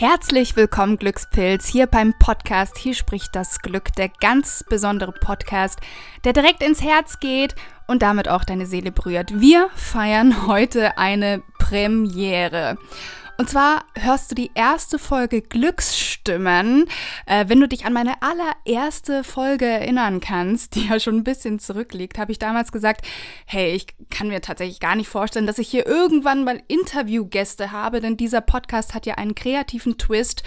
Herzlich willkommen, Glückspilz, hier beim Podcast. Hier spricht das Glück, der ganz besondere Podcast, der direkt ins Herz geht und damit auch deine Seele berührt. Wir feiern heute eine Premiere. Und zwar hörst du die erste Folge Glücksstimmen. Äh, wenn du dich an meine allererste Folge erinnern kannst, die ja schon ein bisschen zurückliegt, habe ich damals gesagt, hey, ich kann mir tatsächlich gar nicht vorstellen, dass ich hier irgendwann mal Interviewgäste habe, denn dieser Podcast hat ja einen kreativen Twist.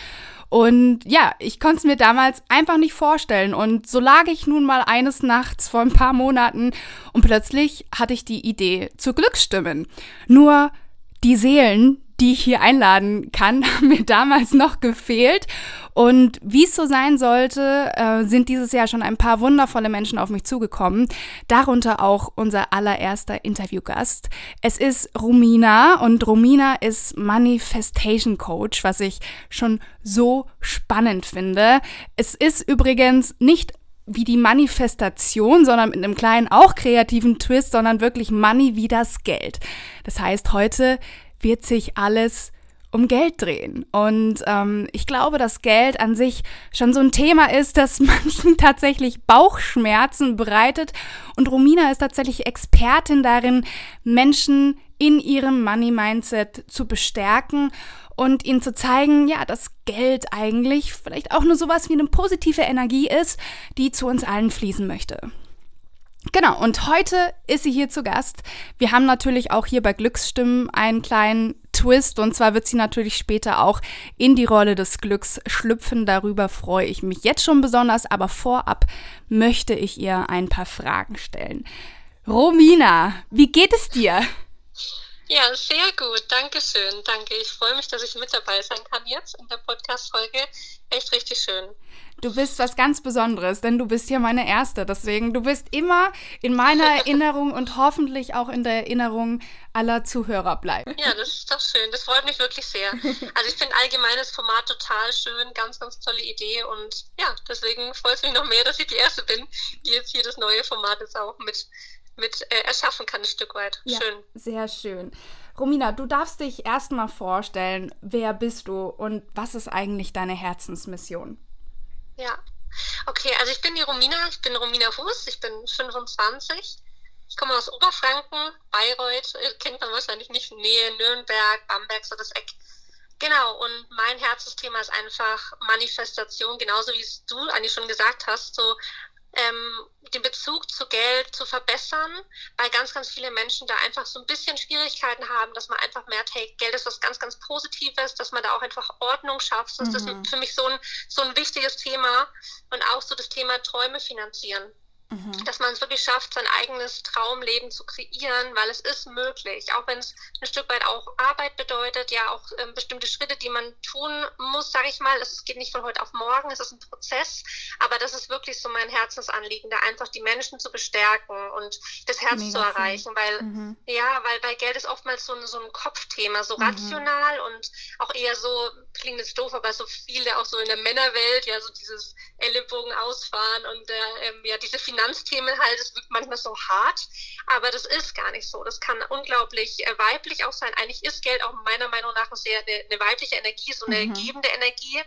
Und ja, ich konnte es mir damals einfach nicht vorstellen. Und so lag ich nun mal eines Nachts vor ein paar Monaten und plötzlich hatte ich die Idee zu Glücksstimmen. Nur die Seelen, die ich hier einladen kann, haben mir damals noch gefehlt. Und wie es so sein sollte, äh, sind dieses Jahr schon ein paar wundervolle Menschen auf mich zugekommen. Darunter auch unser allererster Interviewgast. Es ist Romina und Romina ist Manifestation Coach, was ich schon so spannend finde. Es ist übrigens nicht wie die Manifestation, sondern mit einem kleinen, auch kreativen Twist, sondern wirklich Money wie das Geld. Das heißt, heute wird sich alles um Geld drehen. Und ähm, ich glaube, dass Geld an sich schon so ein Thema ist, das manchen tatsächlich Bauchschmerzen bereitet. Und Romina ist tatsächlich Expertin darin, Menschen in ihrem Money-Mindset zu bestärken und ihnen zu zeigen, ja, dass Geld eigentlich vielleicht auch nur sowas wie eine positive Energie ist, die zu uns allen fließen möchte. Genau, und heute ist sie hier zu Gast. Wir haben natürlich auch hier bei Glücksstimmen einen kleinen Twist und zwar wird sie natürlich später auch in die Rolle des Glücks schlüpfen. Darüber freue ich mich jetzt schon besonders, aber vorab möchte ich ihr ein paar Fragen stellen. Romina, wie geht es dir? Ja, sehr gut. Dankeschön. Danke. Ich freue mich, dass ich mit dabei sein kann jetzt in der Podcast-Folge. Echt richtig schön. Du bist was ganz Besonderes, denn du bist hier meine Erste. Deswegen, du bist immer in meiner Erinnerung und hoffentlich auch in der Erinnerung aller Zuhörer bleiben. Ja, das ist doch schön. Das freut mich wirklich sehr. Also ich finde allgemeines Format total schön, ganz, ganz tolle Idee und ja, deswegen freut es mich noch mehr, dass ich die Erste bin, die jetzt hier das neue Format jetzt auch mit, mit äh, erschaffen kann, ein Stück weit. Ja, schön. Sehr schön. Romina, du darfst dich erstmal vorstellen, wer bist du und was ist eigentlich deine Herzensmission? Ja. Okay, also ich bin die Romina, ich bin Romina Fuß, ich bin 25. Ich komme aus Oberfranken, Bayreuth, äh, kennt man wahrscheinlich nicht, Nähe Nürnberg, Bamberg, so das Eck. Genau, und mein Herzensthema ist einfach Manifestation, genauso wie es du eigentlich schon gesagt hast, so ähm, den Bezug zu Geld zu verbessern, weil ganz, ganz viele Menschen da einfach so ein bisschen Schwierigkeiten haben, dass man einfach merkt, hey, Geld ist was ganz, ganz Positives, dass man da auch einfach Ordnung schafft. Das mhm. ist für mich so ein, so ein wichtiges Thema und auch so das Thema Träume finanzieren. Mhm. Dass man es wirklich schafft, sein eigenes Traumleben zu kreieren, weil es ist möglich, auch wenn es ein Stück weit auch Arbeit bedeutet, ja auch ähm, bestimmte Schritte, die man tun muss, sage ich mal. Es geht nicht von heute auf morgen, es ist ein Prozess, aber das ist wirklich so mein Herzensanliegen, da einfach die Menschen zu bestärken und das Herz Mega zu erreichen, weil mhm. ja, weil bei Geld ist oftmals so ein, so ein Kopfthema, so mhm. rational und auch eher so, klingt jetzt doof, aber so viele auch so in der Männerwelt, ja, so dieses Ellenbogen ausfahren und äh, ähm, ja, diese Finanz Finanzthemen halt, es wirkt manchmal so hart, aber das ist gar nicht so. Das kann unglaublich äh, weiblich auch sein. Eigentlich ist Geld auch meiner Meinung nach sehr eine, eine weibliche Energie, so eine mhm. gebende Energie.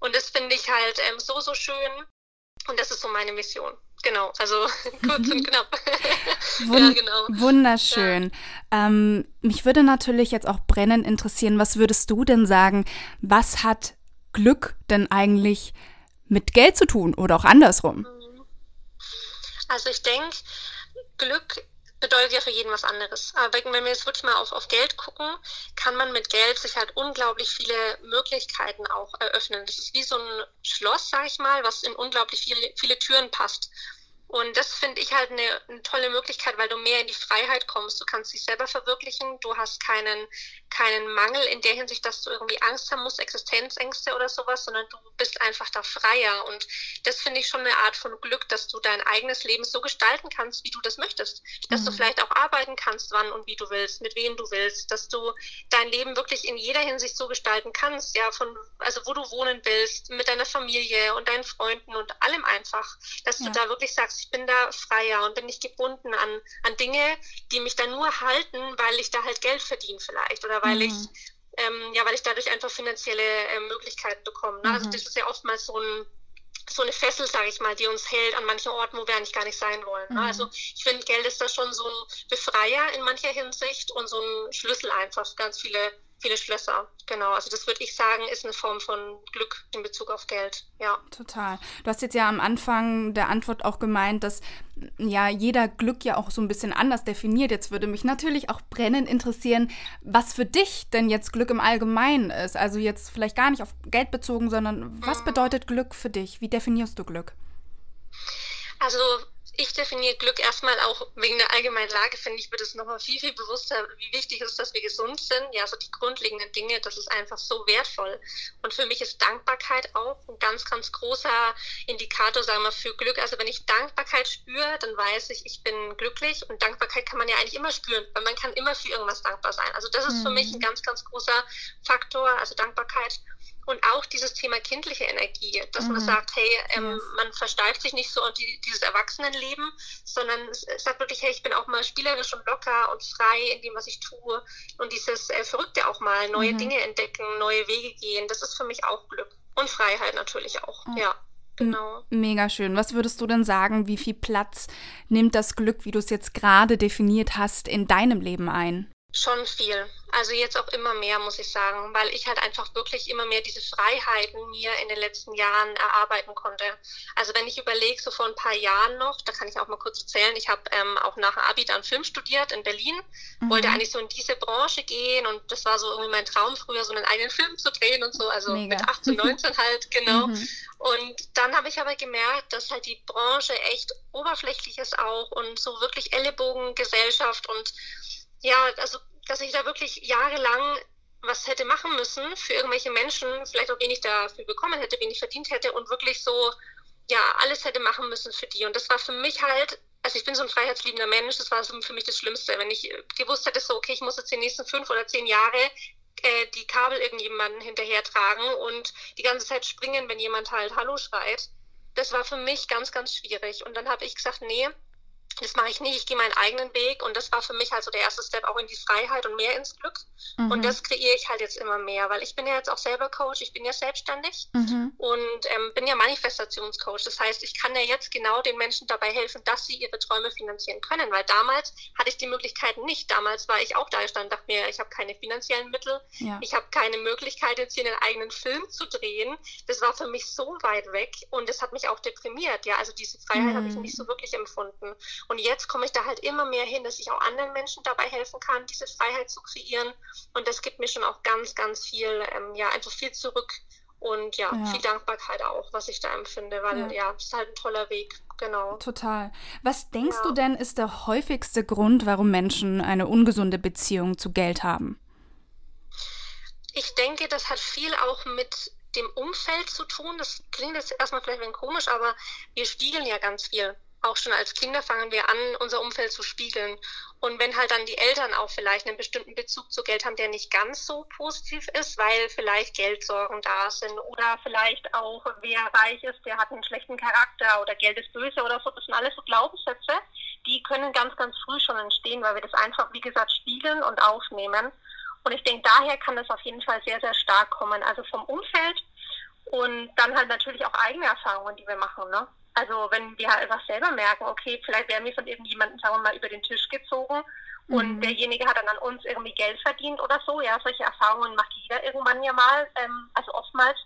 Und das finde ich halt ähm, so, so schön. Und das ist so meine Mission. Genau, also kurz und knapp. Wund ja, genau. Wunderschön. Ja. Ähm, mich würde natürlich jetzt auch brennend interessieren, was würdest du denn sagen, was hat Glück denn eigentlich mit Geld zu tun oder auch andersrum? Mhm. Also ich denke, Glück bedeutet ja für jeden was anderes. Aber wenn wir jetzt wirklich mal auf, auf Geld gucken, kann man mit Geld sich halt unglaublich viele Möglichkeiten auch eröffnen. Das ist wie so ein Schloss, sag ich mal, was in unglaublich viele, viele Türen passt. Und das finde ich halt eine, eine, tolle Möglichkeit, weil du mehr in die Freiheit kommst. Du kannst dich selber verwirklichen. Du hast keinen, keinen Mangel in der Hinsicht, dass du irgendwie Angst haben musst, Existenzängste oder sowas, sondern du bist einfach da freier. Und das finde ich schon eine Art von Glück, dass du dein eigenes Leben so gestalten kannst, wie du das möchtest. Dass mhm. du vielleicht auch arbeiten kannst, wann und wie du willst, mit wem du willst. Dass du dein Leben wirklich in jeder Hinsicht so gestalten kannst. Ja, von, also wo du wohnen willst, mit deiner Familie und deinen Freunden und allem einfach. Dass ja. du da wirklich sagst, ich bin da freier und bin nicht gebunden an, an Dinge, die mich da nur halten, weil ich da halt Geld verdiene vielleicht oder weil mhm. ich ähm, ja, weil ich dadurch einfach finanzielle äh, Möglichkeiten bekomme. Ne? Also mhm. Also das ist ja oftmals so ein so eine Fessel, sage ich mal, die uns hält an manchen Orten, wo wir eigentlich gar nicht sein wollen. Ne? Mhm. Also ich finde, Geld ist da schon so ein Befreier in mancher Hinsicht und so ein Schlüssel einfach für ganz viele viele Schlösser. Genau, also das würde ich sagen, ist eine Form von Glück in Bezug auf Geld. Ja. Total. Du hast jetzt ja am Anfang der Antwort auch gemeint, dass ja jeder Glück ja auch so ein bisschen anders definiert. Jetzt würde mich natürlich auch brennend interessieren, was für dich denn jetzt Glück im Allgemeinen ist. Also jetzt vielleicht gar nicht auf Geld bezogen, sondern was mhm. bedeutet Glück für dich? Wie definierst du Glück? Also ich definiere Glück erstmal auch wegen der allgemeinen Lage, finde ich, wird es nochmal viel, viel bewusster, wie wichtig es ist, dass wir gesund sind. Ja, so die grundlegenden Dinge, das ist einfach so wertvoll. Und für mich ist Dankbarkeit auch ein ganz, ganz großer Indikator, sagen wir, für Glück. Also wenn ich Dankbarkeit spüre, dann weiß ich, ich bin glücklich. Und Dankbarkeit kann man ja eigentlich immer spüren, weil man kann immer für irgendwas dankbar sein. Also das ist mhm. für mich ein mhm. ganz, ganz großer Faktor, also Dankbarkeit. Und auch dieses Thema kindliche Energie, dass mhm. man sagt, hey, ähm, man versteift sich nicht so auf die, dieses Erwachsenenleben, sondern sagt wirklich, hey, ich bin auch mal spielerisch und locker und frei in dem, was ich tue. Und dieses äh, Verrückte auch mal, neue mhm. Dinge entdecken, neue Wege gehen, das ist für mich auch Glück. Und Freiheit natürlich auch, oh. ja. Genau. Mega schön. Was würdest du denn sagen, wie viel Platz nimmt das Glück, wie du es jetzt gerade definiert hast, in deinem Leben ein? Schon viel. Also jetzt auch immer mehr, muss ich sagen, weil ich halt einfach wirklich immer mehr diese Freiheiten mir in den letzten Jahren erarbeiten konnte. Also wenn ich überlege, so vor ein paar Jahren noch, da kann ich auch mal kurz erzählen, ich habe ähm, auch nach dem Abi dann Film studiert in Berlin, mhm. wollte eigentlich so in diese Branche gehen und das war so irgendwie mein Traum, früher so einen eigenen Film zu drehen und so, also Mega. mit 18, 19 halt, genau. Mhm. Und dann habe ich aber gemerkt, dass halt die Branche echt oberflächlich ist auch und so wirklich Ellenbogengesellschaft und ja, also dass ich da wirklich jahrelang was hätte machen müssen für irgendwelche Menschen, vielleicht auch wenig dafür bekommen hätte, wenig verdient hätte und wirklich so, ja, alles hätte machen müssen für die. Und das war für mich halt, also ich bin so ein freiheitsliebender Mensch, das war für mich das Schlimmste. Wenn ich gewusst hätte, so, okay, ich muss jetzt die nächsten fünf oder zehn Jahre äh, die Kabel irgendjemanden hinterher tragen und die ganze Zeit springen, wenn jemand halt Hallo schreit. Das war für mich ganz, ganz schwierig. Und dann habe ich gesagt, nee, das mache ich nicht, ich gehe meinen eigenen Weg und das war für mich halt so der erste Step auch in die Freiheit und mehr ins Glück. Mhm. Und das kreiere ich halt jetzt immer mehr, weil ich bin ja jetzt auch selber Coach, ich bin ja selbstständig mhm. und ähm, bin ja Manifestationscoach. Das heißt, ich kann ja jetzt genau den Menschen dabei helfen, dass sie ihre Träume finanzieren können, weil damals hatte ich die Möglichkeiten nicht. Damals war ich auch da, ich stand, dachte mir, ich habe keine finanziellen Mittel, ja. ich habe keine Möglichkeit, jetzt hier einen eigenen Film zu drehen. Das war für mich so weit weg und das hat mich auch deprimiert. Ja, also diese Freiheit mhm. habe ich nicht so wirklich empfunden. Und jetzt komme ich da halt immer mehr hin, dass ich auch anderen Menschen dabei helfen kann, diese Freiheit zu kreieren. Und das gibt mir schon auch ganz, ganz viel, ähm, ja, einfach viel zurück und ja, ja, viel Dankbarkeit auch, was ich da empfinde, weil ja, ja es ist halt ein toller Weg, genau. Total. Was denkst ja. du denn, ist der häufigste Grund, warum Menschen eine ungesunde Beziehung zu Geld haben? Ich denke, das hat viel auch mit dem Umfeld zu tun. Das klingt jetzt erstmal vielleicht ein bisschen komisch, aber wir spiegeln ja ganz viel auch schon als Kinder fangen wir an, unser Umfeld zu spiegeln. Und wenn halt dann die Eltern auch vielleicht einen bestimmten Bezug zu Geld haben, der nicht ganz so positiv ist, weil vielleicht Geldsorgen da sind oder vielleicht auch wer reich ist, der hat einen schlechten Charakter oder Geld ist böse oder so, das sind alles so Glaubenssätze, die können ganz, ganz früh schon entstehen, weil wir das einfach, wie gesagt, spiegeln und aufnehmen. Und ich denke, daher kann das auf jeden Fall sehr, sehr stark kommen. Also vom Umfeld und dann halt natürlich auch eigene Erfahrungen, die wir machen. Ne? Also wenn wir halt einfach selber merken, okay, vielleicht werden wir von irgendjemandem, sagen wir mal, über den Tisch gezogen mhm. und derjenige hat dann an uns irgendwie Geld verdient oder so. Ja, solche Erfahrungen macht jeder irgendwann ja mal, ähm, also oftmals,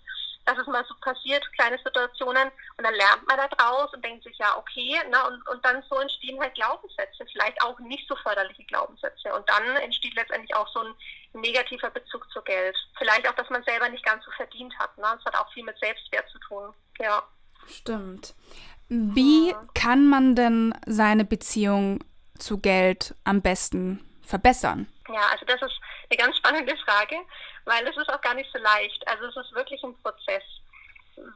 dass es mal so passiert, kleine Situationen und dann lernt man da draus und denkt sich, ja, okay, ne, und, und dann so entstehen halt Glaubenssätze, vielleicht auch nicht so förderliche Glaubenssätze und dann entsteht letztendlich auch so ein negativer Bezug zu Geld. Vielleicht auch, dass man selber nicht ganz so verdient hat. Ne? Das hat auch viel mit Selbstwert zu tun. Ja. Stimmt. Wie kann man denn seine Beziehung zu Geld am besten verbessern? Ja, also das ist eine ganz spannende Frage, weil es ist auch gar nicht so leicht. Also es ist wirklich ein Prozess.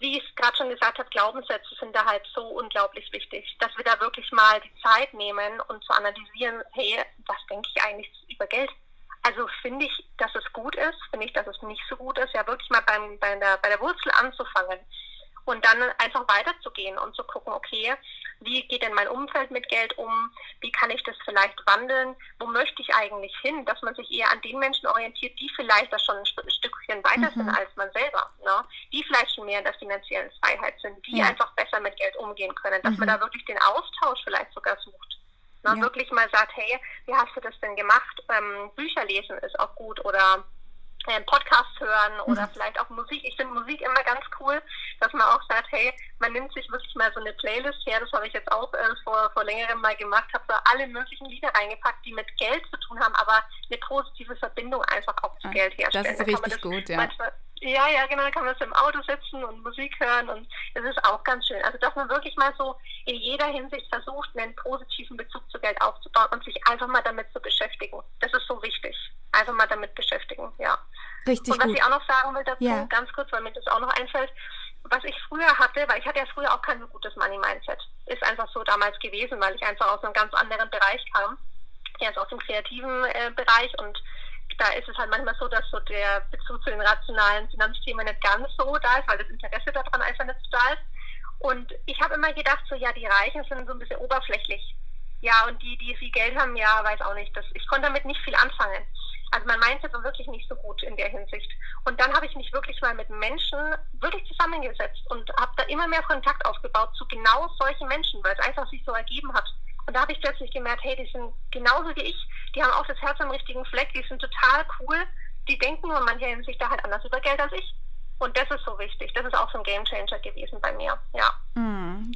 Wie ich es gerade schon gesagt habe, Glaubenssätze sind da halt so unglaublich wichtig, dass wir da wirklich mal die Zeit nehmen und zu analysieren, hey, was denke ich eigentlich über Geld? Also finde ich, dass es gut ist, finde ich, dass es nicht so gut ist, ja wirklich mal beim, bei, der, bei der Wurzel anzufangen und dann einfach weiterzugehen und zu gucken, okay, wie geht denn mein Umfeld mit Geld um? Wie kann ich das vielleicht wandeln? Wo möchte ich eigentlich hin? Dass man sich eher an den Menschen orientiert, die vielleicht da schon ein Stückchen weiter sind mhm. als man selber. Ne? Die vielleicht schon mehr in der finanziellen Freiheit sind, die ja. einfach besser mit Geld umgehen können. Dass mhm. man da wirklich den Austausch vielleicht sogar sucht. Ne? Ja. Wirklich mal sagt, hey, wie hast du das denn gemacht? Ähm, Bücher lesen ist auch gut oder äh, Podcast hören oder mhm. vielleicht auch Musik. Ich finde Musik immer ganz cool, dass man auch sagt, hey, man nimmt sich wirklich mal so eine Playlist her. Das habe ich jetzt auch äh, vor, vor längerem mal gemacht, habe da alle möglichen Lieder reingepackt, die mit Geld zu tun haben, aber eine positive Verbindung einfach auch zu Geld herstellen. Das ist richtig das gut, ja. Manchmal, ja, ja, genau, dann kann man so im Auto sitzen und Musik hören und es ist auch ganz schön. Also, dass man wirklich mal so in jeder Hinsicht versucht, einen positiven Bezug zu Geld aufzubauen und sich einfach mal damit zu beschäftigen. Das ist so wichtig. Einfach mal damit beschäftigen, ja. Richtig Und was gut. ich auch noch sagen will dazu, ja. ganz kurz, weil mir das auch noch einfällt, was ich früher hatte, weil ich hatte ja früher auch kein so gutes Money-Mindset. Ist einfach so damals gewesen, weil ich einfach aus einem ganz anderen Bereich kam. Erst aus dem kreativen äh, Bereich und da ist es halt manchmal so, dass so der Bezug zu den rationalen Finanzthemen nicht ganz so da ist, weil das Interesse daran einfach nicht so da ist. Und ich habe immer gedacht, so ja, die Reichen sind so ein bisschen oberflächlich. Ja, und die, die viel Geld haben, ja, weiß auch nicht. Das, ich konnte damit nicht viel anfangen. Also mein Mindset war wirklich nicht so gut in der Hinsicht. Und dann habe ich mich wirklich mal mit Menschen wirklich zusammengesetzt und habe da immer mehr Kontakt aufgebaut zu genau solchen Menschen, weil es einfach sich so ergeben hat. Und da habe ich plötzlich gemerkt, hey, die sind genauso wie ich, die haben auch das Herz am richtigen Fleck, die sind total cool, die denken in mancher Hinsicht da halt anders über Geld als ich. Und das ist so wichtig. Das ist auch so ein Gamechanger gewesen bei mir, ja.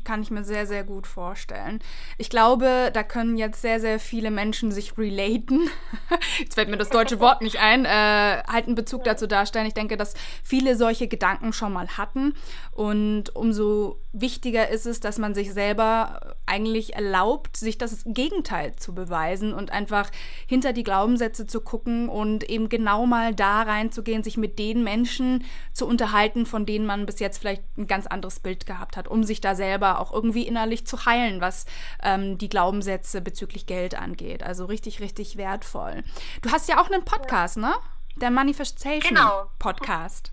Kann ich mir sehr, sehr gut vorstellen. Ich glaube, da können jetzt sehr, sehr viele Menschen sich relaten. jetzt fällt mir das deutsche Wort nicht ein, äh, halt einen Bezug dazu darstellen. Ich denke, dass viele solche Gedanken schon mal hatten. Und umso wichtiger ist es, dass man sich selber eigentlich erlaubt, sich das Gegenteil zu beweisen und einfach hinter die Glaubenssätze zu gucken und eben genau mal da reinzugehen, sich mit den Menschen zu unterhalten, von denen man bis jetzt vielleicht ein ganz anderes Bild gehabt hat, um sich da selber auch irgendwie innerlich zu heilen, was ähm, die Glaubenssätze bezüglich Geld angeht. Also richtig, richtig wertvoll. Du hast ja auch einen Podcast, ja. ne? Der Manifestation genau. Podcast.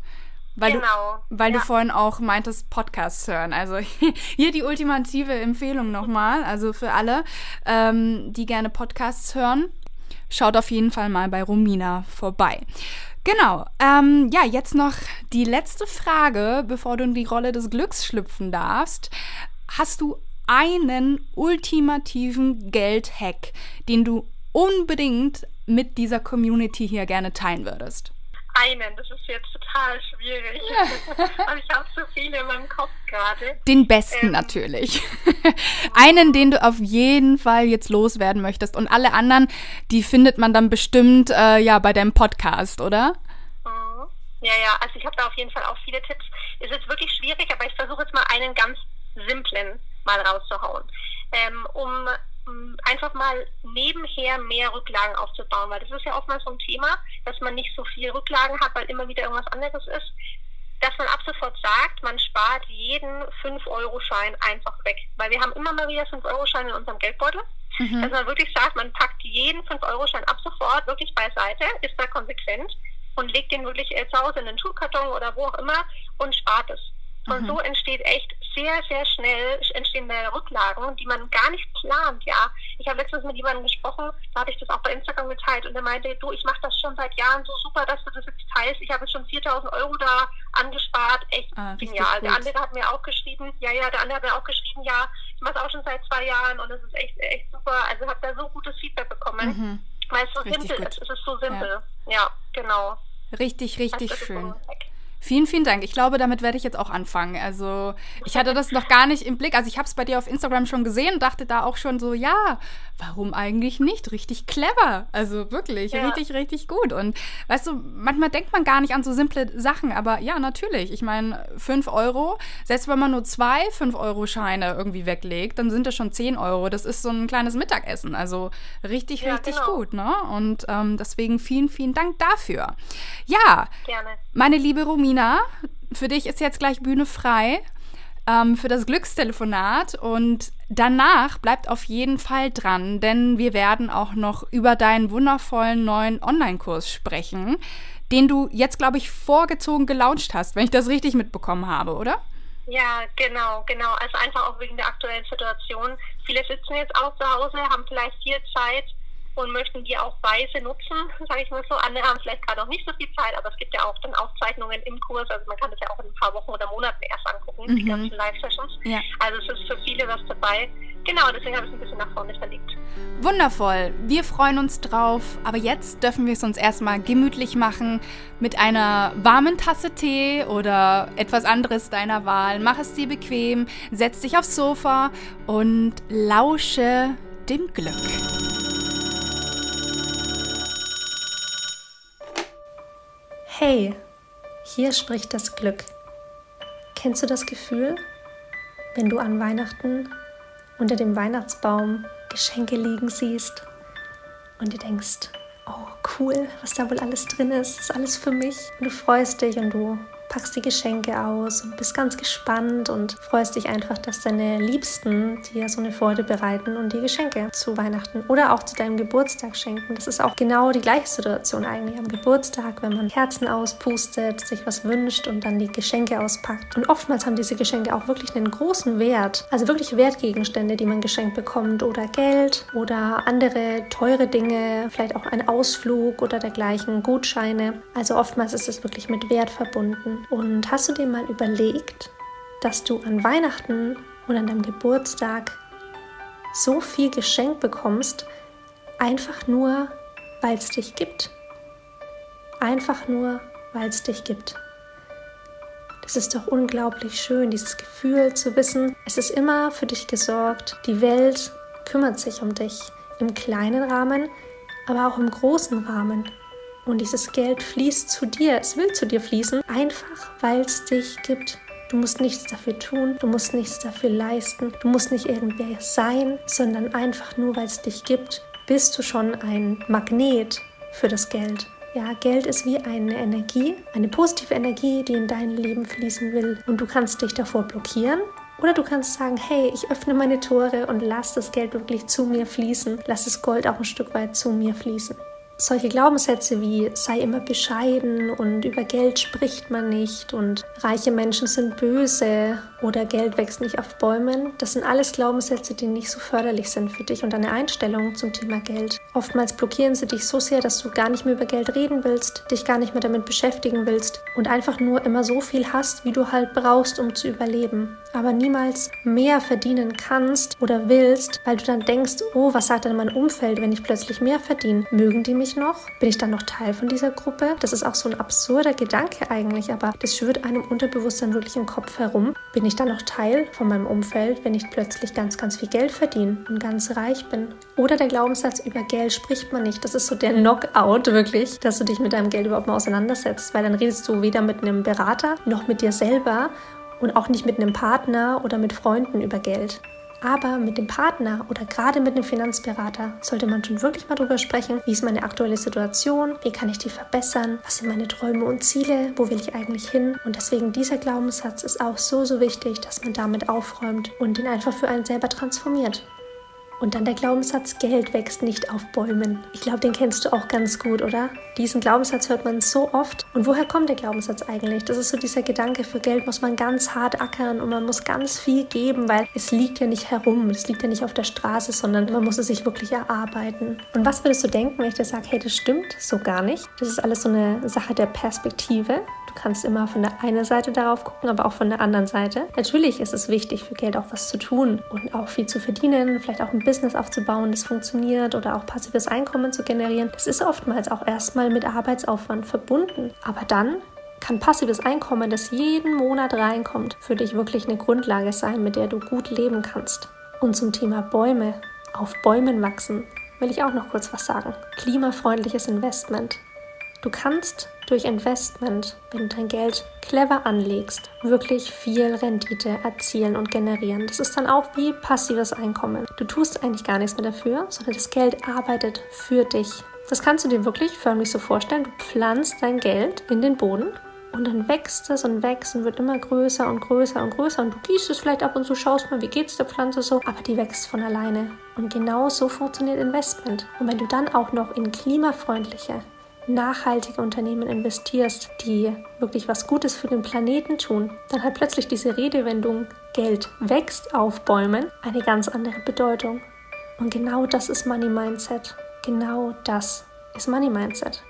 Weil, genau. du, weil ja. du vorhin auch meintest, Podcasts hören. Also hier die ultimative Empfehlung nochmal. Also für alle, ähm, die gerne Podcasts hören, schaut auf jeden Fall mal bei Romina vorbei. Genau. Ähm, ja, jetzt noch die letzte Frage, bevor du in die Rolle des Glücks schlüpfen darfst. Hast du einen ultimativen Geldhack, den du unbedingt mit dieser Community hier gerne teilen würdest? Einen. Das ist jetzt total schwierig. Und ich habe so viele in meinem Kopf gerade. Den besten ähm, natürlich. einen, den du auf jeden Fall jetzt loswerden möchtest. Und alle anderen, die findet man dann bestimmt äh, ja bei deinem Podcast, oder? Mhm. Ja, ja, also ich habe da auf jeden Fall auch viele Tipps. Ist jetzt wirklich schwierig, aber ich versuche jetzt mal einen ganz simplen mal rauszuhauen. Ähm, um einfach mal nebenher mehr Rücklagen aufzubauen, weil das ist ja oftmals so ein Thema, dass man nicht so viel Rücklagen hat, weil immer wieder irgendwas anderes ist, dass man ab sofort sagt, man spart jeden 5-Euro-Schein einfach weg. Weil wir haben immer mal wieder 5-Euro-Scheine in unserem Geldbeutel. Mhm. Dass man wirklich sagt, man packt jeden 5-Euro-Schein ab sofort wirklich beiseite, ist da konsequent und legt den wirklich zu Hause in den Schuhkarton oder wo auch immer und spart es. Und mhm. so entsteht echt sehr, sehr schnell entstehen mehr Rücklagen, die man gar nicht plant, ja. Ich habe letztens mit jemandem gesprochen, da hatte ich das auch bei Instagram geteilt und der meinte, du, ich mache das schon seit Jahren so super, dass du das jetzt teilst. Ich habe schon 4000 Euro da angespart. Echt ah, genial. Der andere hat mir auch geschrieben, ja, ja, der andere hat mir auch geschrieben, ja, ich mache es auch schon seit zwei Jahren und es ist echt, echt super. Also habe da so gutes Feedback bekommen, mhm. weil es so richtig simpel gut. ist. Es ist so simpel. Ja, ja genau. Richtig, richtig also, schön. Vielen, vielen Dank. Ich glaube, damit werde ich jetzt auch anfangen. Also ich hatte das noch gar nicht im Blick. Also ich habe es bei dir auf Instagram schon gesehen und dachte da auch schon so, ja, warum eigentlich nicht? Richtig clever. Also wirklich, ja. richtig, richtig gut. Und weißt du, manchmal denkt man gar nicht an so simple Sachen, aber ja, natürlich. Ich meine, 5 Euro, selbst wenn man nur zwei 5-Euro-Scheine irgendwie weglegt, dann sind das schon 10 Euro. Das ist so ein kleines Mittagessen. Also richtig, ja, richtig genau. gut. Ne? Und ähm, deswegen vielen, vielen Dank dafür. Ja, Gerne. meine liebe Romina, für dich ist jetzt gleich Bühne frei ähm, für das Glückstelefonat und danach bleibt auf jeden Fall dran, denn wir werden auch noch über deinen wundervollen neuen Online-Kurs sprechen, den du jetzt, glaube ich, vorgezogen gelauncht hast, wenn ich das richtig mitbekommen habe, oder? Ja, genau, genau. Also einfach auch wegen der aktuellen Situation. Viele sitzen jetzt auch zu Hause, haben vielleicht viel Zeit und möchten die auch weise nutzen, sage ich mal so. Andere haben vielleicht gerade auch nicht so viel Zeit, aber es gibt ja auch dann Aufzeichnungen im Kurs. Also man kann das ja auch in ein paar Wochen oder Monaten erst angucken, mhm. die ganzen Live-Sessions. Ja. Also es ist für viele was dabei. Genau, deswegen habe ich es ein bisschen nach vorne verlegt. Wundervoll. Wir freuen uns drauf. Aber jetzt dürfen wir es uns erstmal gemütlich machen mit einer warmen Tasse Tee oder etwas anderes deiner Wahl. Mach es dir bequem, setz dich aufs Sofa und lausche dem Glück. Hey, hier spricht das Glück. Kennst du das Gefühl, wenn du an Weihnachten unter dem Weihnachtsbaum Geschenke liegen siehst und dir denkst, oh cool, was da wohl alles drin ist, ist alles für mich und du freust dich und du packst die Geschenke aus und bist ganz gespannt und freust dich einfach, dass deine Liebsten dir so eine Freude bereiten und die Geschenke zu Weihnachten oder auch zu deinem Geburtstag schenken. Das ist auch genau die gleiche Situation eigentlich am Geburtstag, wenn man Herzen auspustet, sich was wünscht und dann die Geschenke auspackt. Und oftmals haben diese Geschenke auch wirklich einen großen Wert, also wirklich Wertgegenstände, die man geschenkt bekommt oder Geld oder andere teure Dinge, vielleicht auch ein Ausflug oder dergleichen, Gutscheine. Also oftmals ist es wirklich mit Wert verbunden. Und hast du dir mal überlegt, dass du an Weihnachten oder an deinem Geburtstag so viel geschenkt bekommst, einfach nur, weil es dich gibt? Einfach nur, weil es dich gibt. Das ist doch unglaublich schön, dieses Gefühl zu wissen, es ist immer für dich gesorgt, die Welt kümmert sich um dich, im kleinen Rahmen, aber auch im großen Rahmen. Und dieses Geld fließt zu dir, es will zu dir fließen, einfach weil es dich gibt. Du musst nichts dafür tun, du musst nichts dafür leisten, du musst nicht irgendwer sein, sondern einfach nur, weil es dich gibt, bist du schon ein Magnet für das Geld. Ja, Geld ist wie eine Energie, eine positive Energie, die in dein Leben fließen will. Und du kannst dich davor blockieren oder du kannst sagen, hey, ich öffne meine Tore und lass das Geld wirklich zu mir fließen. Lass das Gold auch ein Stück weit zu mir fließen solche Glaubenssätze wie sei immer bescheiden und über Geld spricht man nicht und reiche Menschen sind böse oder Geld wächst nicht auf Bäumen, das sind alles Glaubenssätze, die nicht so förderlich sind für dich und deine Einstellung zum Thema Geld. Oftmals blockieren sie dich so sehr, dass du gar nicht mehr über Geld reden willst, dich gar nicht mehr damit beschäftigen willst und einfach nur immer so viel hast, wie du halt brauchst, um zu überleben. Aber niemals mehr verdienen kannst oder willst, weil du dann denkst, oh, was sagt denn mein Umfeld, wenn ich plötzlich mehr verdiene? Mögen die mich ich noch? Bin ich dann noch Teil von dieser Gruppe? Das ist auch so ein absurder Gedanke eigentlich, aber das schwirrt einem Unterbewusstsein wirklich im Kopf herum. Bin ich dann noch Teil von meinem Umfeld, wenn ich plötzlich ganz, ganz viel Geld verdiene und ganz reich bin? Oder der Glaubenssatz, über Geld spricht man nicht. Das ist so der Knockout wirklich, dass du dich mit deinem Geld überhaupt mal auseinandersetzt, weil dann redest du weder mit einem Berater noch mit dir selber und auch nicht mit einem Partner oder mit Freunden über Geld. Aber mit dem Partner oder gerade mit dem Finanzberater sollte man schon wirklich mal drüber sprechen, wie ist meine aktuelle Situation, wie kann ich die verbessern, was sind meine Träume und Ziele, wo will ich eigentlich hin. Und deswegen dieser Glaubenssatz ist auch so, so wichtig, dass man damit aufräumt und ihn einfach für einen selber transformiert. Und dann der Glaubenssatz, Geld wächst nicht auf Bäumen. Ich glaube, den kennst du auch ganz gut, oder? Diesen Glaubenssatz hört man so oft. Und woher kommt der Glaubenssatz eigentlich? Das ist so dieser Gedanke, für Geld muss man ganz hart ackern und man muss ganz viel geben, weil es liegt ja nicht herum, es liegt ja nicht auf der Straße, sondern man muss es sich wirklich erarbeiten. Und was würdest du denken, wenn ich dir sage, hey, das stimmt so gar nicht? Das ist alles so eine Sache der Perspektive. Du kannst immer von der einen Seite darauf gucken, aber auch von der anderen Seite. Natürlich ist es wichtig, für Geld auch was zu tun und auch viel zu verdienen, vielleicht auch ein Business aufzubauen, das funktioniert oder auch passives Einkommen zu generieren. Das ist oftmals auch erstmal mit Arbeitsaufwand verbunden. Aber dann kann passives Einkommen, das jeden Monat reinkommt, für dich wirklich eine Grundlage sein, mit der du gut leben kannst. Und zum Thema Bäume, auf Bäumen wachsen, will ich auch noch kurz was sagen. Klimafreundliches Investment. Du kannst durch Investment, wenn du dein Geld clever anlegst, wirklich viel Rendite erzielen und generieren. Das ist dann auch wie passives Einkommen. Du tust eigentlich gar nichts mehr dafür, sondern das Geld arbeitet für dich. Das kannst du dir wirklich förmlich so vorstellen. Du pflanzt dein Geld in den Boden und dann wächst es und wächst und wird immer größer und größer und größer. Und du gießt es vielleicht ab und zu, schaust mal, wie geht es der Pflanze so. Aber die wächst von alleine. Und genau so funktioniert Investment. Und wenn du dann auch noch in klimafreundliche, nachhaltige Unternehmen investierst, die wirklich was Gutes für den Planeten tun, dann hat plötzlich diese Redewendung Geld wächst auf Bäumen eine ganz andere Bedeutung. Und genau das ist Money Mindset. Genau das ist Money Mindset.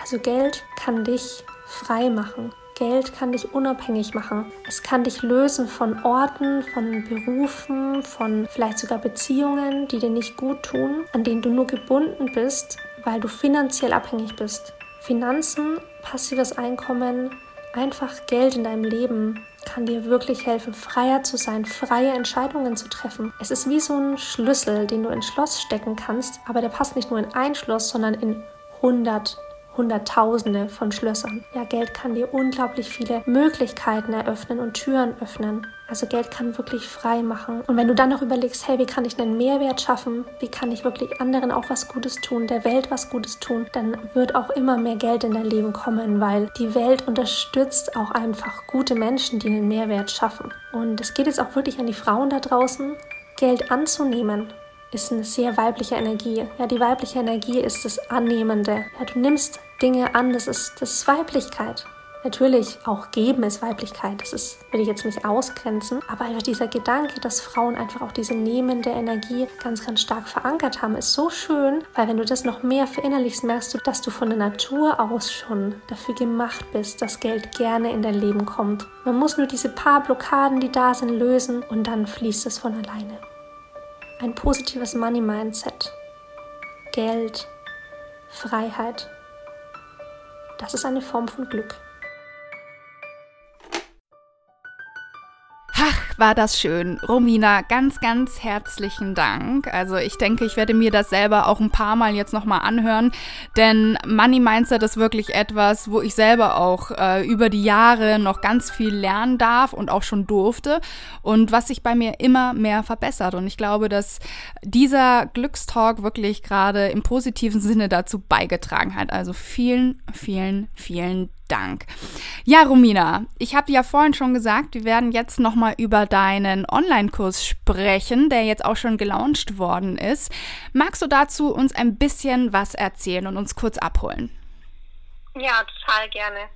Also Geld kann dich frei machen. Geld kann dich unabhängig machen. Es kann dich lösen von Orten, von Berufen, von vielleicht sogar Beziehungen, die dir nicht gut tun, an denen du nur gebunden bist, weil du finanziell abhängig bist. Finanzen, passives Einkommen, einfach Geld in deinem Leben kann dir wirklich helfen, freier zu sein, freie Entscheidungen zu treffen. Es ist wie so ein Schlüssel, den du ins Schloss stecken kannst, aber der passt nicht nur in ein Schloss, sondern in 100 Hunderttausende von Schlössern. Ja, Geld kann dir unglaublich viele Möglichkeiten eröffnen und Türen öffnen. Also Geld kann wirklich frei machen. Und wenn du dann noch überlegst, hey, wie kann ich einen Mehrwert schaffen? Wie kann ich wirklich anderen auch was Gutes tun, der Welt was Gutes tun? Dann wird auch immer mehr Geld in dein Leben kommen, weil die Welt unterstützt auch einfach gute Menschen, die einen Mehrwert schaffen. Und es geht jetzt auch wirklich an die Frauen da draußen, Geld anzunehmen ist eine sehr weibliche Energie. Ja, die weibliche Energie ist das Annehmende. Ja, du nimmst Dinge an, das ist, das ist Weiblichkeit. Natürlich, auch geben ist Weiblichkeit, das ist, will ich jetzt nicht ausgrenzen, aber einfach dieser Gedanke, dass Frauen einfach auch diese nehmende Energie ganz, ganz stark verankert haben, ist so schön, weil wenn du das noch mehr verinnerlichst, merkst du, dass du von der Natur aus schon dafür gemacht bist, dass Geld gerne in dein Leben kommt. Man muss nur diese paar Blockaden, die da sind, lösen und dann fließt es von alleine ein positives Money Mindset, Geld, Freiheit. Das ist eine Form von Glück. War das schön. Romina, ganz, ganz herzlichen Dank. Also ich denke, ich werde mir das selber auch ein paar Mal jetzt nochmal anhören, denn Money Mindset ist wirklich etwas, wo ich selber auch äh, über die Jahre noch ganz viel lernen darf und auch schon durfte und was sich bei mir immer mehr verbessert. Und ich glaube, dass dieser Glückstalk wirklich gerade im positiven Sinne dazu beigetragen hat. Also vielen, vielen, vielen Dank. Ja, Romina, ich habe ja vorhin schon gesagt, wir werden jetzt nochmal über deinen Online-Kurs sprechen, der jetzt auch schon gelauncht worden ist. Magst du dazu uns ein bisschen was erzählen und uns kurz abholen? Ja, total gerne.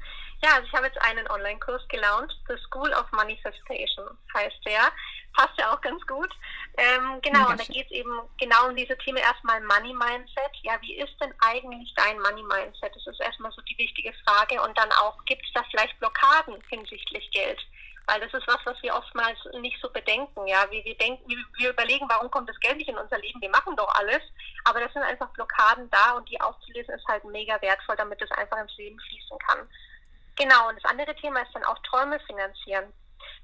Ja, also ich habe jetzt einen Online-Kurs gelauncht, The School of Manifestation heißt der. Passt ja auch ganz gut. Ähm, genau, und da geht es eben genau um diese Themen erstmal Money Mindset. Ja, wie ist denn eigentlich dein Money Mindset? Das ist erstmal so die wichtige Frage. Und dann auch, gibt es da vielleicht Blockaden hinsichtlich Geld? Weil das ist was, was wir oftmals nicht so bedenken. Ja, wir, wir denken, wir, wir überlegen, warum kommt das Geld nicht in unser Leben? Wir machen doch alles. Aber das sind einfach Blockaden da und die aufzulösen ist halt mega wertvoll, damit es einfach ins Leben fließen kann. Genau, und das andere Thema ist dann auch Träume finanzieren.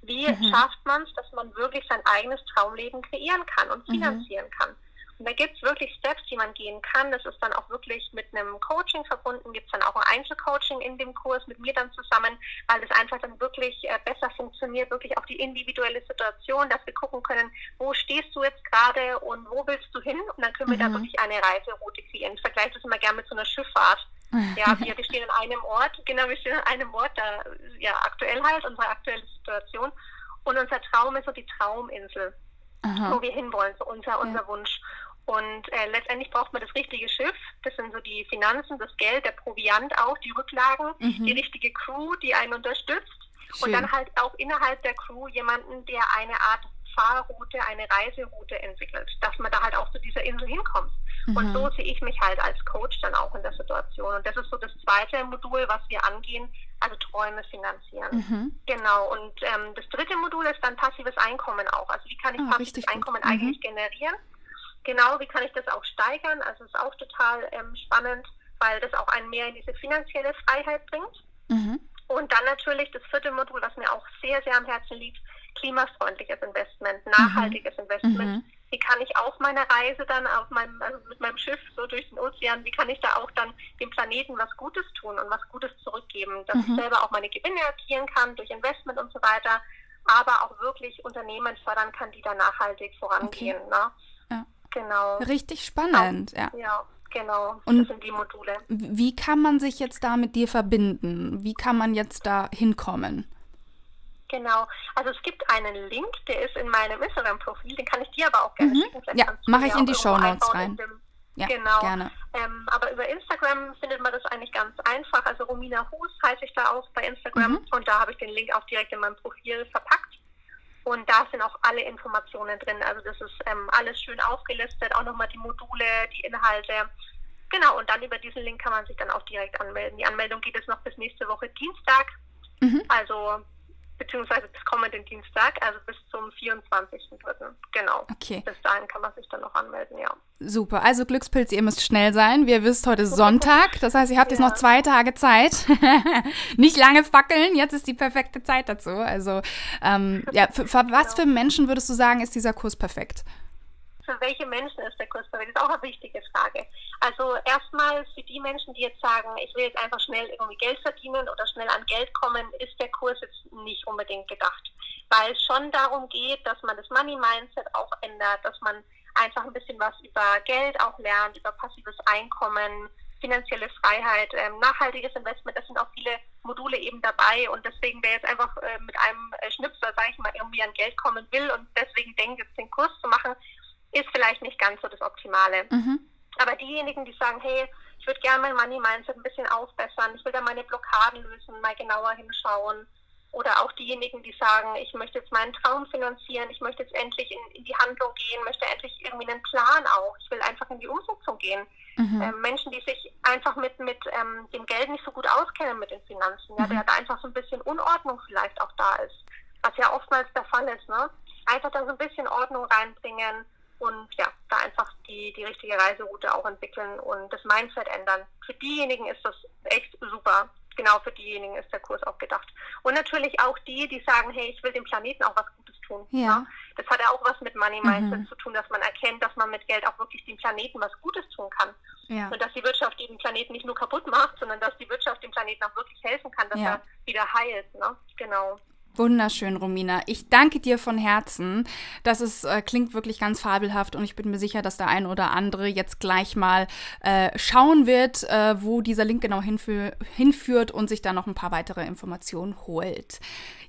Wie mhm. schafft man es, dass man wirklich sein eigenes Traumleben kreieren kann und mhm. finanzieren mhm. kann? Und da gibt es wirklich Steps, die man gehen kann. Das ist dann auch wirklich mit einem Coaching verbunden. Gibt es dann auch ein Einzelcoaching in dem Kurs mit mir dann zusammen, weil das einfach dann wirklich äh, besser funktioniert, wirklich auch die individuelle Situation, dass wir gucken können, wo stehst du jetzt gerade und wo willst du hin? Und dann können wir mhm. da wirklich eine Reiseroute kreieren. Ich vergleiche das immer gerne mit so einer Schifffahrt. Ja, wir, wir stehen an einem Ort, genau, wir stehen an einem Ort, da, ja, aktuell halt, unsere aktuelle Situation. Und unser Traum ist so die Trauminsel, Aha. wo wir hinwollen, so unser, unser ja. Wunsch. Und äh, letztendlich braucht man das richtige Schiff. Das sind so die Finanzen, das Geld, der Proviant auch, die Rücklagen, mhm. die richtige Crew, die einen unterstützt. Schön. Und dann halt auch innerhalb der Crew jemanden, der eine Art Fahrroute, eine Reiseroute entwickelt, dass man da halt auch zu dieser Insel hinkommt. Mhm. Und so sehe ich mich halt als Coach dann auch in der Situation. Und das ist so das zweite Modul, was wir angehen, also Träume finanzieren. Mhm. Genau. Und ähm, das dritte Modul ist dann passives Einkommen auch. Also wie kann ich ah, passives Einkommen mhm. eigentlich generieren? Genau, wie kann ich das auch steigern? Also ist auch total ähm, spannend, weil das auch einen mehr in diese finanzielle Freiheit bringt. Mhm. Und dann natürlich das vierte Modul, was mir auch sehr, sehr am Herzen liegt, klimafreundliches Investment, nachhaltiges mhm. Investment. Mhm. Wie kann ich auf meiner Reise dann auf meinem, also mit meinem Schiff so durch den Ozean, wie kann ich da auch dann dem Planeten was Gutes tun und was Gutes zurückgeben, dass mhm. ich selber auch meine Gewinne erzielen kann durch Investment und so weiter, aber auch wirklich Unternehmen fördern kann, die da nachhaltig vorangehen. Okay. Ne? Ja. Genau. Richtig spannend, ja. Ja. Genau, und das sind die Module. Wie kann man sich jetzt da mit dir verbinden? Wie kann man jetzt da hinkommen? Genau, also es gibt einen Link, der ist in meinem Instagram-Profil, den kann ich dir aber auch gerne mhm. schicken. Vielleicht ja, mache ich in die Show Notes rein. Dem, ja, genau. gerne. Ähm, aber über Instagram findet man das eigentlich ganz einfach. Also Romina Hus heiße ich da auch bei Instagram mhm. und da habe ich den Link auch direkt in meinem Profil verpackt. Und da sind auch alle Informationen drin. Also das ist ähm, alles schön aufgelistet, auch nochmal die Module, die Inhalte. Genau, und dann über diesen Link kann man sich dann auch direkt anmelden. Die Anmeldung geht jetzt noch bis nächste Woche Dienstag. Mhm. Also beziehungsweise bis kommenden Dienstag, also bis zum 24.3. Genau. Okay. Bis dahin kann man sich dann noch anmelden, ja. Super. Also Glückspilz, ihr müsst schnell sein. Wie ihr wisst, heute ist Sonntag. Das heißt, ihr habt ja. jetzt noch zwei Tage Zeit. Nicht lange fackeln. Jetzt ist die perfekte Zeit dazu. Also, ähm, ja, für, für genau. was für Menschen würdest du sagen, ist dieser Kurs perfekt? Für welche Menschen ist der Kurs? Das ist auch eine wichtige Frage. Also erstmal für die Menschen, die jetzt sagen, ich will jetzt einfach schnell irgendwie Geld verdienen oder schnell an Geld kommen, ist der Kurs jetzt nicht unbedingt gedacht. Weil es schon darum geht, dass man das Money Mindset auch ändert, dass man einfach ein bisschen was über Geld auch lernt, über passives Einkommen, finanzielle Freiheit, ähm, nachhaltiges Investment, das sind auch viele Module eben dabei und deswegen, wer jetzt einfach äh, mit einem Schnipsel, sage ich mal, irgendwie an Geld kommen will und deswegen denkt, jetzt den Kurs zu machen, ist vielleicht nicht ganz so das Optimale. Mhm. Aber diejenigen, die sagen, hey, ich würde gerne mein Money Mindset ein bisschen aufbessern, ich will da meine Blockaden lösen, mal genauer hinschauen. Oder auch diejenigen, die sagen, ich möchte jetzt meinen Traum finanzieren, ich möchte jetzt endlich in, in die Handlung gehen, möchte endlich irgendwie einen Plan auch, ich will einfach in die Umsetzung gehen. Mhm. Ähm, Menschen, die sich einfach mit, mit ähm, dem Geld nicht so gut auskennen, mit den Finanzen, mhm. ja, der da einfach so ein bisschen Unordnung vielleicht auch da ist, was ja oftmals der Fall ist, ne? Einfach da so ein bisschen Ordnung reinbringen, und ja, da einfach die, die richtige Reiseroute auch entwickeln und das Mindset ändern. Für diejenigen ist das echt super. Genau für diejenigen ist der Kurs auch gedacht. Und natürlich auch die, die sagen, hey, ich will dem Planeten auch was Gutes tun. Ja. ja. Das hat ja auch was mit Money Mindset mhm. zu tun, dass man erkennt, dass man mit Geld auch wirklich dem Planeten was Gutes tun kann. Ja. Und dass die Wirtschaft den Planeten nicht nur kaputt macht, sondern dass die Wirtschaft dem Planeten auch wirklich helfen kann, dass ja. er wieder heilt. Ne? Genau. Wunderschön, Romina. Ich danke dir von Herzen. Das ist, äh, klingt wirklich ganz fabelhaft und ich bin mir sicher, dass der ein oder andere jetzt gleich mal äh, schauen wird, äh, wo dieser Link genau hinfü hinführt und sich dann noch ein paar weitere Informationen holt.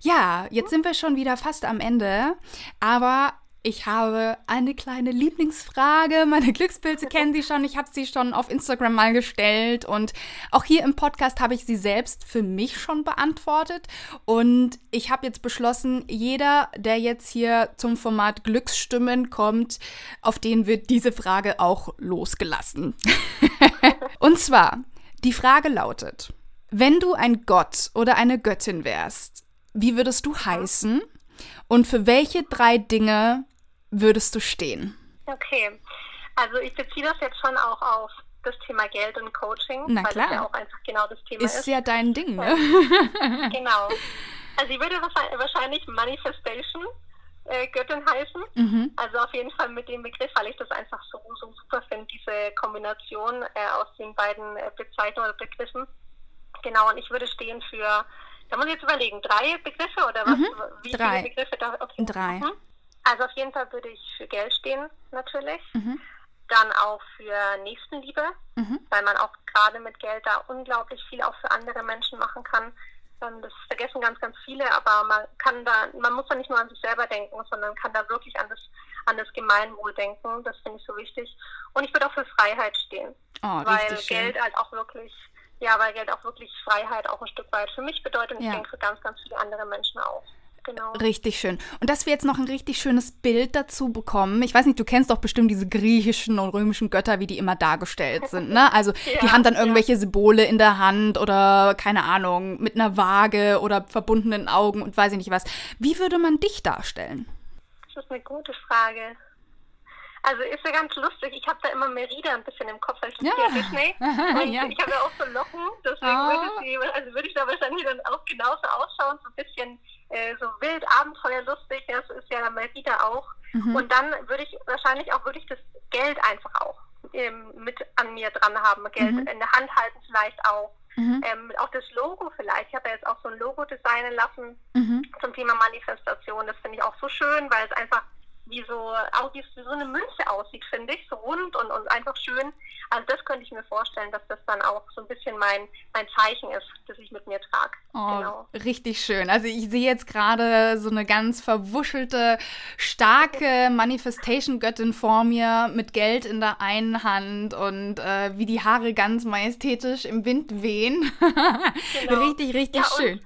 Ja, jetzt sind wir schon wieder fast am Ende, aber ich habe eine kleine Lieblingsfrage. Meine Glückspilze kennen Sie schon. Ich habe sie schon auf Instagram mal gestellt. Und auch hier im Podcast habe ich sie selbst für mich schon beantwortet. Und ich habe jetzt beschlossen, jeder, der jetzt hier zum Format Glücksstimmen kommt, auf den wird diese Frage auch losgelassen. Und zwar, die Frage lautet, wenn du ein Gott oder eine Göttin wärst, wie würdest du heißen? Und für welche drei Dinge würdest du stehen? Okay, also ich beziehe das jetzt schon auch auf das Thema Geld und Coaching, Na weil klar. das ja auch einfach genau das Thema ist. Ist ja dein Ding, ne? genau. Also ich würde wahrscheinlich Manifestation äh, Göttin heißen. Mhm. Also auf jeden Fall mit dem Begriff, weil ich das einfach so, so super finde, diese Kombination äh, aus den beiden äh, Bezeichnungen oder Begriffen. Genau, und ich würde stehen für, da muss ich jetzt überlegen, drei Begriffe oder was? Mhm. Wie drei. viele Begriffe da? Okay. Drei. Mhm. Also auf jeden Fall würde ich für Geld stehen, natürlich. Mhm. Dann auch für Nächstenliebe, mhm. weil man auch gerade mit Geld da unglaublich viel auch für andere Menschen machen kann. Das vergessen ganz, ganz viele, aber man kann da, man muss da nicht nur an sich selber denken, sondern kann da wirklich an das, an das Gemeinwohl denken. Das finde ich so wichtig. Und ich würde auch für Freiheit stehen. Oh, weil Geld halt auch wirklich, ja, weil Geld auch wirklich Freiheit auch ein Stück weit für mich bedeutet und ja. ich denke für ganz, ganz viele andere Menschen auch. Genau. Richtig schön. Und dass wir jetzt noch ein richtig schönes Bild dazu bekommen. Ich weiß nicht, du kennst doch bestimmt diese griechischen und römischen Götter, wie die immer dargestellt sind. Ne? Also ja, die haben dann irgendwelche ja. Symbole in der Hand oder keine Ahnung, mit einer Waage oder verbundenen Augen und weiß ich nicht was. Wie würde man dich darstellen? Das ist eine gute Frage. Also ist ja ganz lustig. Ich habe da immer Merida ein bisschen im Kopf als ja. Disney. Und ja. ich habe ja auch so Locken, deswegen oh. würde, sie, also würde ich da wahrscheinlich dann auch genauso ausschauen, so ein bisschen äh, so wild, abenteuerlustig. Das ist ja Merida auch. Mhm. Und dann würde ich wahrscheinlich auch wirklich das Geld einfach auch ähm, mit an mir dran haben, Geld mhm. in der Hand halten vielleicht auch. Mhm. Ähm, auch das Logo vielleicht. Ich habe ja jetzt auch so ein Logo designen lassen mhm. zum Thema Manifestation. Das finde ich auch so schön, weil es einfach wie so, auch wie so eine Münze aussieht, finde ich, so rund und, und einfach schön. Also das könnte ich mir vorstellen, dass das dann auch so ein bisschen mein, mein Zeichen ist, das ich mit mir trage. Oh, genau. richtig schön. Also ich sehe jetzt gerade so eine ganz verwuschelte, starke Manifestation-Göttin vor mir mit Geld in der einen Hand und äh, wie die Haare ganz majestätisch im Wind wehen. genau. richtig, richtig ja, schön. Und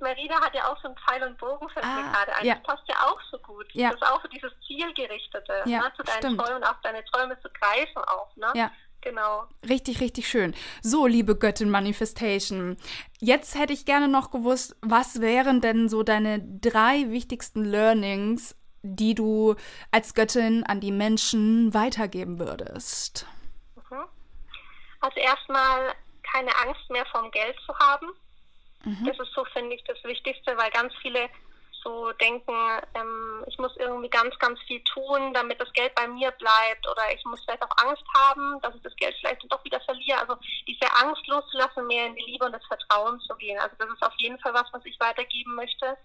Merida hat ja auch so einen Pfeil- und Bogen für ah, gerade ein. Ja. Das passt ja auch so gut. Ja. Das ist auch so dieses Zielgerichtete, ja, ne? zu deinen Träumen und auf deine Träume zu greifen auch. Ne? Ja. Genau. Richtig, richtig schön. So, liebe Göttin Manifestation, jetzt hätte ich gerne noch gewusst, was wären denn so deine drei wichtigsten Learnings, die du als Göttin an die Menschen weitergeben würdest? Mhm. Also erstmal keine Angst mehr vom Geld zu haben. Mhm. Das ist so, finde ich, das Wichtigste, weil ganz viele so denken, ähm, ich muss irgendwie ganz, ganz viel tun, damit das Geld bei mir bleibt oder ich muss vielleicht auch Angst haben, dass ich das Geld vielleicht doch wieder verliere. Also diese Angst loszulassen, mehr in die Liebe und das Vertrauen zu gehen. Also das ist auf jeden Fall was, was ich weitergeben möchte.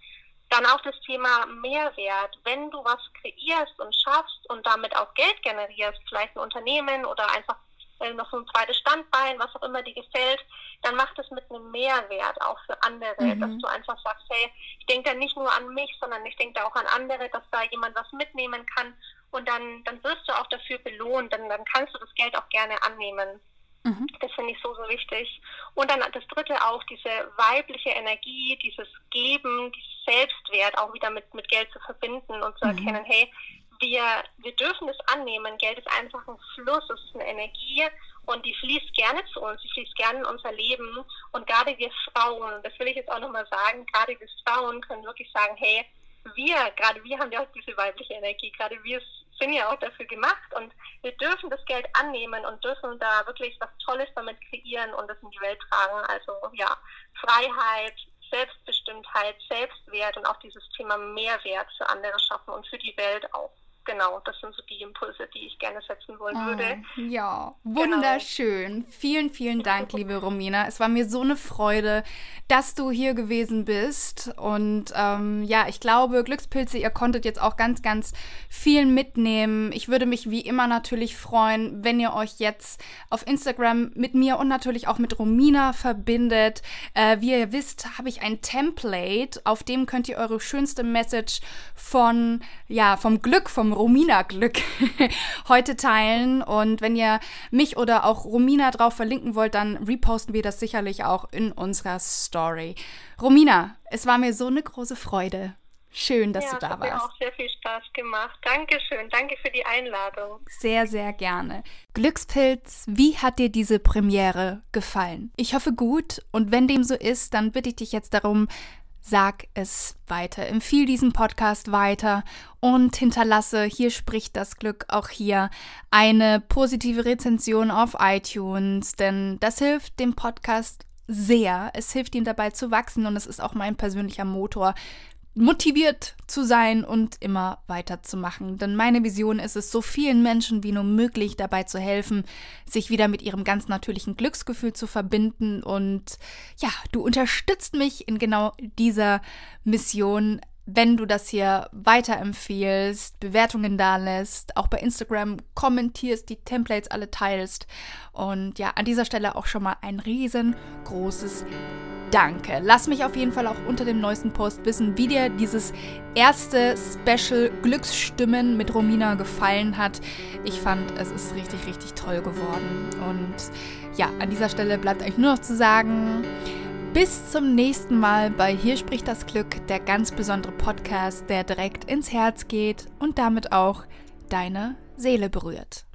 Dann auch das Thema Mehrwert. Wenn du was kreierst und schaffst und damit auch Geld generierst, vielleicht ein Unternehmen oder einfach äh, noch so ein zweites Standbein, was auch immer dir gefällt, dann mach das mit einem Mehrwert auch für andere, mhm. dass du einfach sagst, hey, ich denke da nicht nur an mich, sondern ich denke da auch an andere, dass da jemand was mitnehmen kann und dann, dann wirst du auch dafür belohnt, dann, dann kannst du das Geld auch gerne annehmen. Mhm. Das finde ich so, so wichtig. Und dann das dritte auch, diese weibliche Energie, dieses Geben, dieses Selbstwert auch wieder mit, mit Geld zu verbinden und zu mhm. erkennen, hey, wir, wir dürfen es annehmen. Geld ist einfach ein Fluss, es ist eine Energie und die fließt gerne zu uns, die fließt gerne in unser Leben. Und gerade wir Frauen, das will ich jetzt auch nochmal sagen, gerade wir Frauen können wirklich sagen, hey, wir, gerade wir haben ja auch diese weibliche Energie, gerade wir sind ja auch dafür gemacht und wir dürfen das Geld annehmen und dürfen da wirklich was Tolles damit kreieren und das in die Welt tragen. Also ja, Freiheit, Selbstbestimmtheit, Selbstwert und auch dieses Thema Mehrwert für andere schaffen und für die Welt auch genau, das sind so die Impulse, die ich gerne setzen wollen oh, würde. Ja, genau. wunderschön. Genau. Vielen, vielen Dank, liebe Romina. Es war mir so eine Freude, dass du hier gewesen bist. Und ähm, ja, ich glaube, Glückspilze, ihr konntet jetzt auch ganz, ganz viel mitnehmen. Ich würde mich wie immer natürlich freuen, wenn ihr euch jetzt auf Instagram mit mir und natürlich auch mit Romina verbindet. Äh, wie ihr wisst, habe ich ein Template, auf dem könnt ihr eure schönste Message von, ja, vom Glück, vom Romina-Glück heute teilen. Und wenn ihr mich oder auch Romina drauf verlinken wollt, dann reposten wir das sicherlich auch in unserer Story. Romina, es war mir so eine große Freude. Schön, dass ja, du da warst. Ja, hat mir auch sehr viel Spaß gemacht. Dankeschön. Danke für die Einladung. Sehr, sehr gerne. Glückspilz, wie hat dir diese Premiere gefallen? Ich hoffe gut und wenn dem so ist, dann bitte ich dich jetzt darum, sag es weiter. Empfiehl diesen Podcast weiter und hinterlasse, hier spricht das Glück auch hier, eine positive Rezension auf iTunes, denn das hilft dem Podcast sehr. Es hilft ihm dabei zu wachsen und es ist auch mein persönlicher Motor motiviert zu sein und immer weiterzumachen. Denn meine Vision ist es, so vielen Menschen wie nur möglich dabei zu helfen, sich wieder mit ihrem ganz natürlichen Glücksgefühl zu verbinden. Und ja, du unterstützt mich in genau dieser Mission, wenn du das hier weiterempfiehlst, Bewertungen da lässt, auch bei Instagram kommentierst, die Templates alle teilst. Und ja, an dieser Stelle auch schon mal ein riesengroßes Danke. Lass mich auf jeden Fall auch unter dem neuesten Post wissen, wie dir dieses erste Special Glücksstimmen mit Romina gefallen hat. Ich fand, es ist richtig, richtig toll geworden. Und ja, an dieser Stelle bleibt eigentlich nur noch zu sagen, bis zum nächsten Mal bei Hier spricht das Glück, der ganz besondere Podcast, der direkt ins Herz geht und damit auch deine Seele berührt.